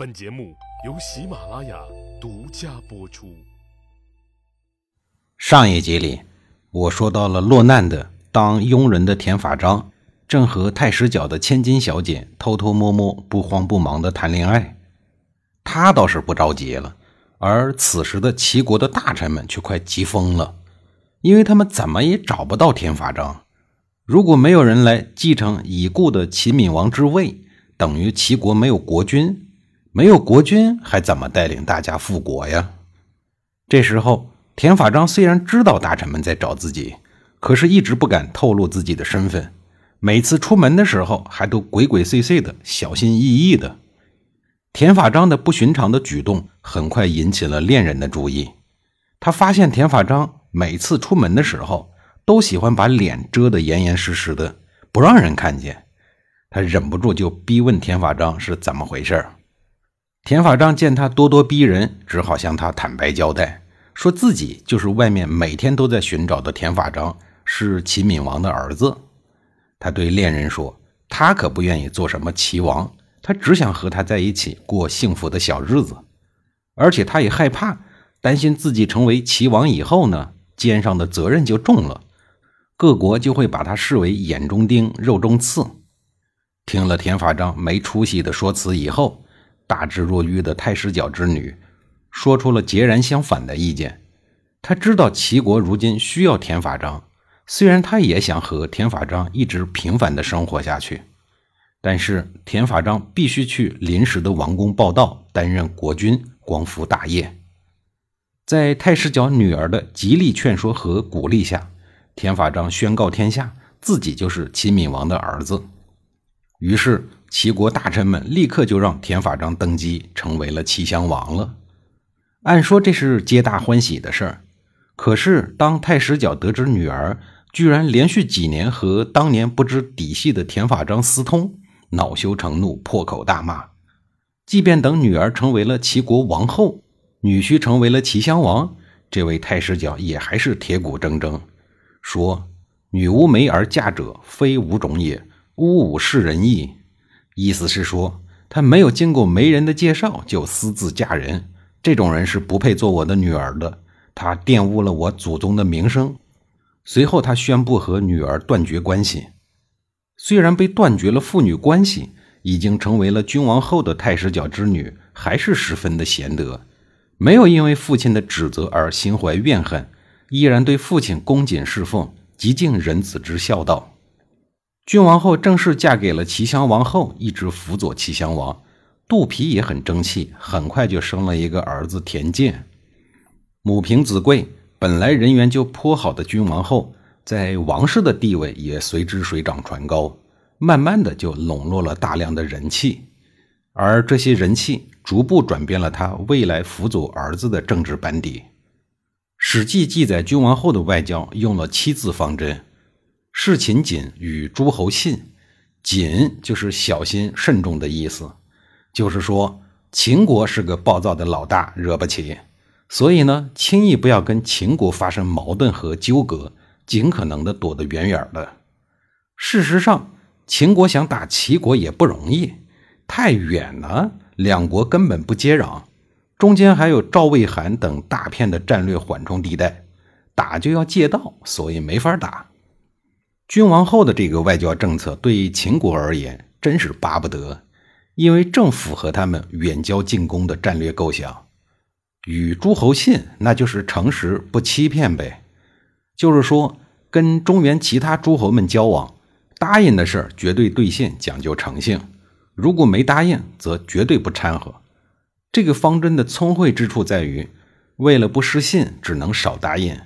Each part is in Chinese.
本节目由喜马拉雅独家播出。上一集里，我说到了落难的当佣人的田法章，正和太师角的千金小姐偷偷摸摸、不慌不忙的谈恋爱。他倒是不着急了，而此时的齐国的大臣们却快急疯了，因为他们怎么也找不到田法章。如果没有人来继承已故的齐闵王之位，等于齐国没有国君，没有国君还怎么带领大家复国呀？这时候，田法章虽然知道大臣们在找自己，可是一直不敢透露自己的身份。每次出门的时候，还都鬼鬼祟祟的，小心翼翼的。田法章的不寻常的举动很快引起了恋人的注意。他发现田法章每次出门的时候，都喜欢把脸遮得严严实实的，不让人看见。他忍不住就逼问田法章是怎么回事儿田法章见他咄咄逼人，只好向他坦白交代，说自己就是外面每天都在寻找的田法章，是齐闵王的儿子。他对恋人说：“他可不愿意做什么齐王，他只想和他在一起过幸福的小日子。而且他也害怕，担心自己成为齐王以后呢，肩上的责任就重了。”各国就会把他视为眼中钉、肉中刺。听了田法章没出息的说辞以后，大智若愚的太师角之女说出了截然相反的意见。他知道齐国如今需要田法章，虽然他也想和田法章一直平凡的生活下去，但是田法章必须去临时的王宫报道，担任国君，光复大业。在太师角女儿的极力劝说和鼓励下。田法章宣告天下，自己就是齐闵王的儿子。于是齐国大臣们立刻就让田法章登基，成为了齐襄王了。按说这是皆大欢喜的事儿，可是当太师角得知女儿居然连续几年和当年不知底细的田法章私通，恼羞成怒，破口大骂。即便等女儿成为了齐国王后，女婿成为了齐襄王，这位太师角也还是铁骨铮铮。说：“女无媒而嫁者，非吾种也。吾吾是人意。”意思是说，她没有经过媒人的介绍就私自嫁人，这种人是不配做我的女儿的。她玷污了我祖宗的名声。随后，他宣布和女儿断绝关系。虽然被断绝了父女关系，已经成为了君王后的太师角之女，还是十分的贤德，没有因为父亲的指责而心怀怨恨。依然对父亲恭谨侍奉，极尽人子之孝道。君王后正式嫁给了齐襄王后，一直辅佐齐襄王。肚皮也很争气，很快就生了一个儿子田健。母凭子贵，本来人缘就颇好的君王后，在王室的地位也随之水涨船高，慢慢的就笼络了大量的人气，而这些人气逐步转变了他未来辅佐儿子的政治班底。《史记》记载，君王后的外交用了七字方针：事秦谨与诸侯信。谨就是小心慎重的意思，就是说秦国是个暴躁的老大，惹不起，所以呢，轻易不要跟秦国发生矛盾和纠葛，尽可能的躲得远远的。事实上，秦国想打齐国也不容易，太远了，两国根本不接壤。中间还有赵魏韩等大片的战略缓冲地带，打就要借道，所以没法打。君王后的这个外交政策对秦国而言真是巴不得，因为正符合他们远交近攻的战略构想。与诸侯信，那就是诚实不欺骗呗，就是说跟中原其他诸侯们交往，答应的事儿绝对兑现，讲究诚信；如果没答应，则绝对不掺和。这个方针的聪慧之处在于，为了不失信，只能少答应。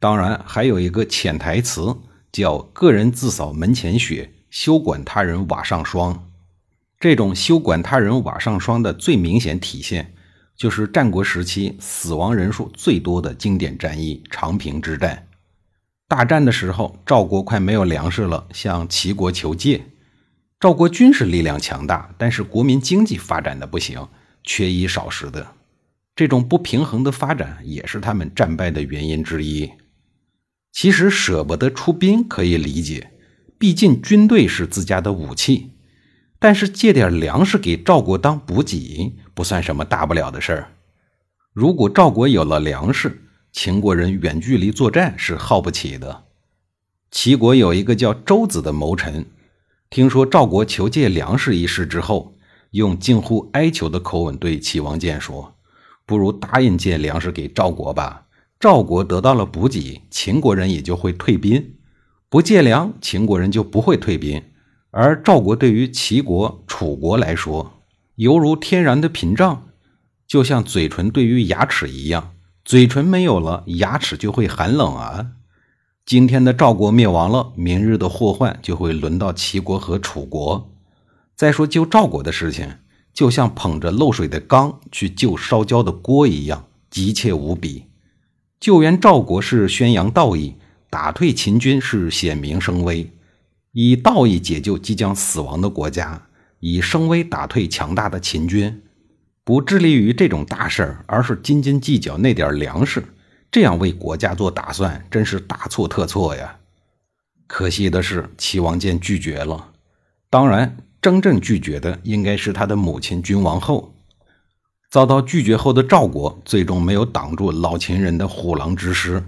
当然，还有一个潜台词，叫“个人自扫门前雪，休管他人瓦上霜”。这种休管他人瓦上霜的最明显体现，就是战国时期死亡人数最多的经典战役——长平之战。大战的时候，赵国快没有粮食了，向齐国求借。赵国军事力量强大，但是国民经济发展的不行。缺衣少食的这种不平衡的发展，也是他们战败的原因之一。其实舍不得出兵可以理解，毕竟军队是自家的武器。但是借点粮食给赵国当补给，不算什么大不了的事儿。如果赵国有了粮食，秦国人远距离作战是耗不起的。齐国有一个叫周子的谋臣，听说赵国求借粮食一事之后，用近乎哀求的口吻对齐王建说：“不如答应借粮食给赵国吧。赵国得到了补给，秦国人也就会退兵；不借粮，秦国人就不会退兵。而赵国对于齐国、楚国来说，犹如天然的屏障，就像嘴唇对于牙齿一样。”嘴唇没有了，牙齿就会寒冷啊！今天的赵国灭亡了，明日的祸患就会轮到齐国和楚国。再说救赵国的事情，就像捧着漏水的缸去救烧焦的锅一样，急切无比。救援赵国是宣扬道义，打退秦军是显明声威。以道义解救即将死亡的国家，以声威打退强大的秦军。不致力于这种大事儿，而是斤斤计较那点粮食，这样为国家做打算，真是大错特错呀！可惜的是，齐王建拒绝了。当然，真正拒绝的应该是他的母亲君王后。遭到拒绝后的赵国，最终没有挡住老秦人的虎狼之师。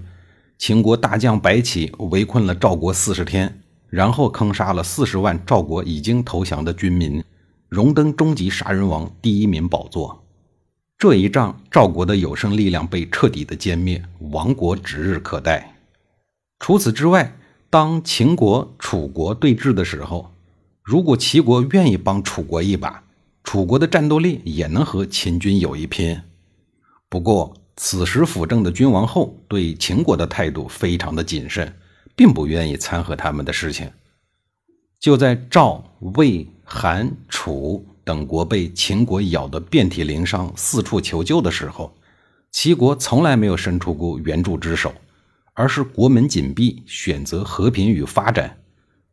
秦国大将白起围困了赵国四十天，然后坑杀了四十万赵国已经投降的军民。荣登终极杀人王第一名宝座，这一仗赵国的有生力量被彻底的歼灭，亡国指日可待。除此之外，当秦国、楚国对峙的时候，如果齐国愿意帮楚国一把，楚国的战斗力也能和秦军有一拼。不过，此时辅政的君王后对秦国的态度非常的谨慎，并不愿意掺和他们的事情。就在赵、魏。韩、楚等国被秦国咬得遍体鳞伤，四处求救的时候，齐国从来没有伸出过援助之手，而是国门紧闭，选择和平与发展。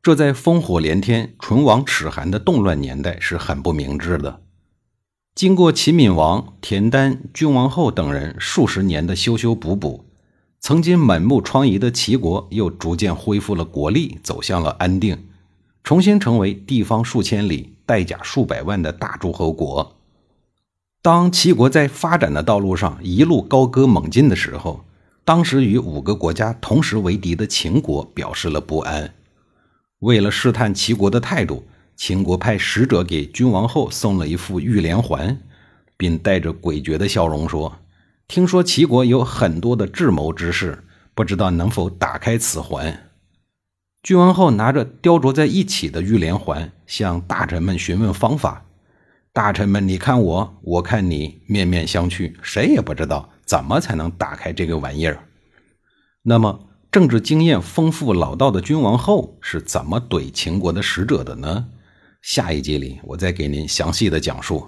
这在烽火连天、唇亡齿寒的动乱年代是很不明智的。经过齐闵王、田丹、君王后等人数十年的修修补补，曾经满目疮痍的齐国又逐渐恢复了国力，走向了安定。重新成为地方数千里、带甲数百万的大诸侯国。当齐国在发展的道路上一路高歌猛进的时候，当时与五个国家同时为敌的秦国表示了不安。为了试探齐国的态度，秦国派使者给君王后送了一副玉连环，并带着诡谲的笑容说：“听说齐国有很多的智谋之士，不知道能否打开此环。”君王后拿着雕琢在一起的玉连环，向大臣们询问方法。大臣们，你看我，我看你，面面相觑，谁也不知道怎么才能打开这个玩意儿。那么，政治经验丰富老道的君王后是怎么怼秦国的使者的呢？下一集里，我再给您详细的讲述。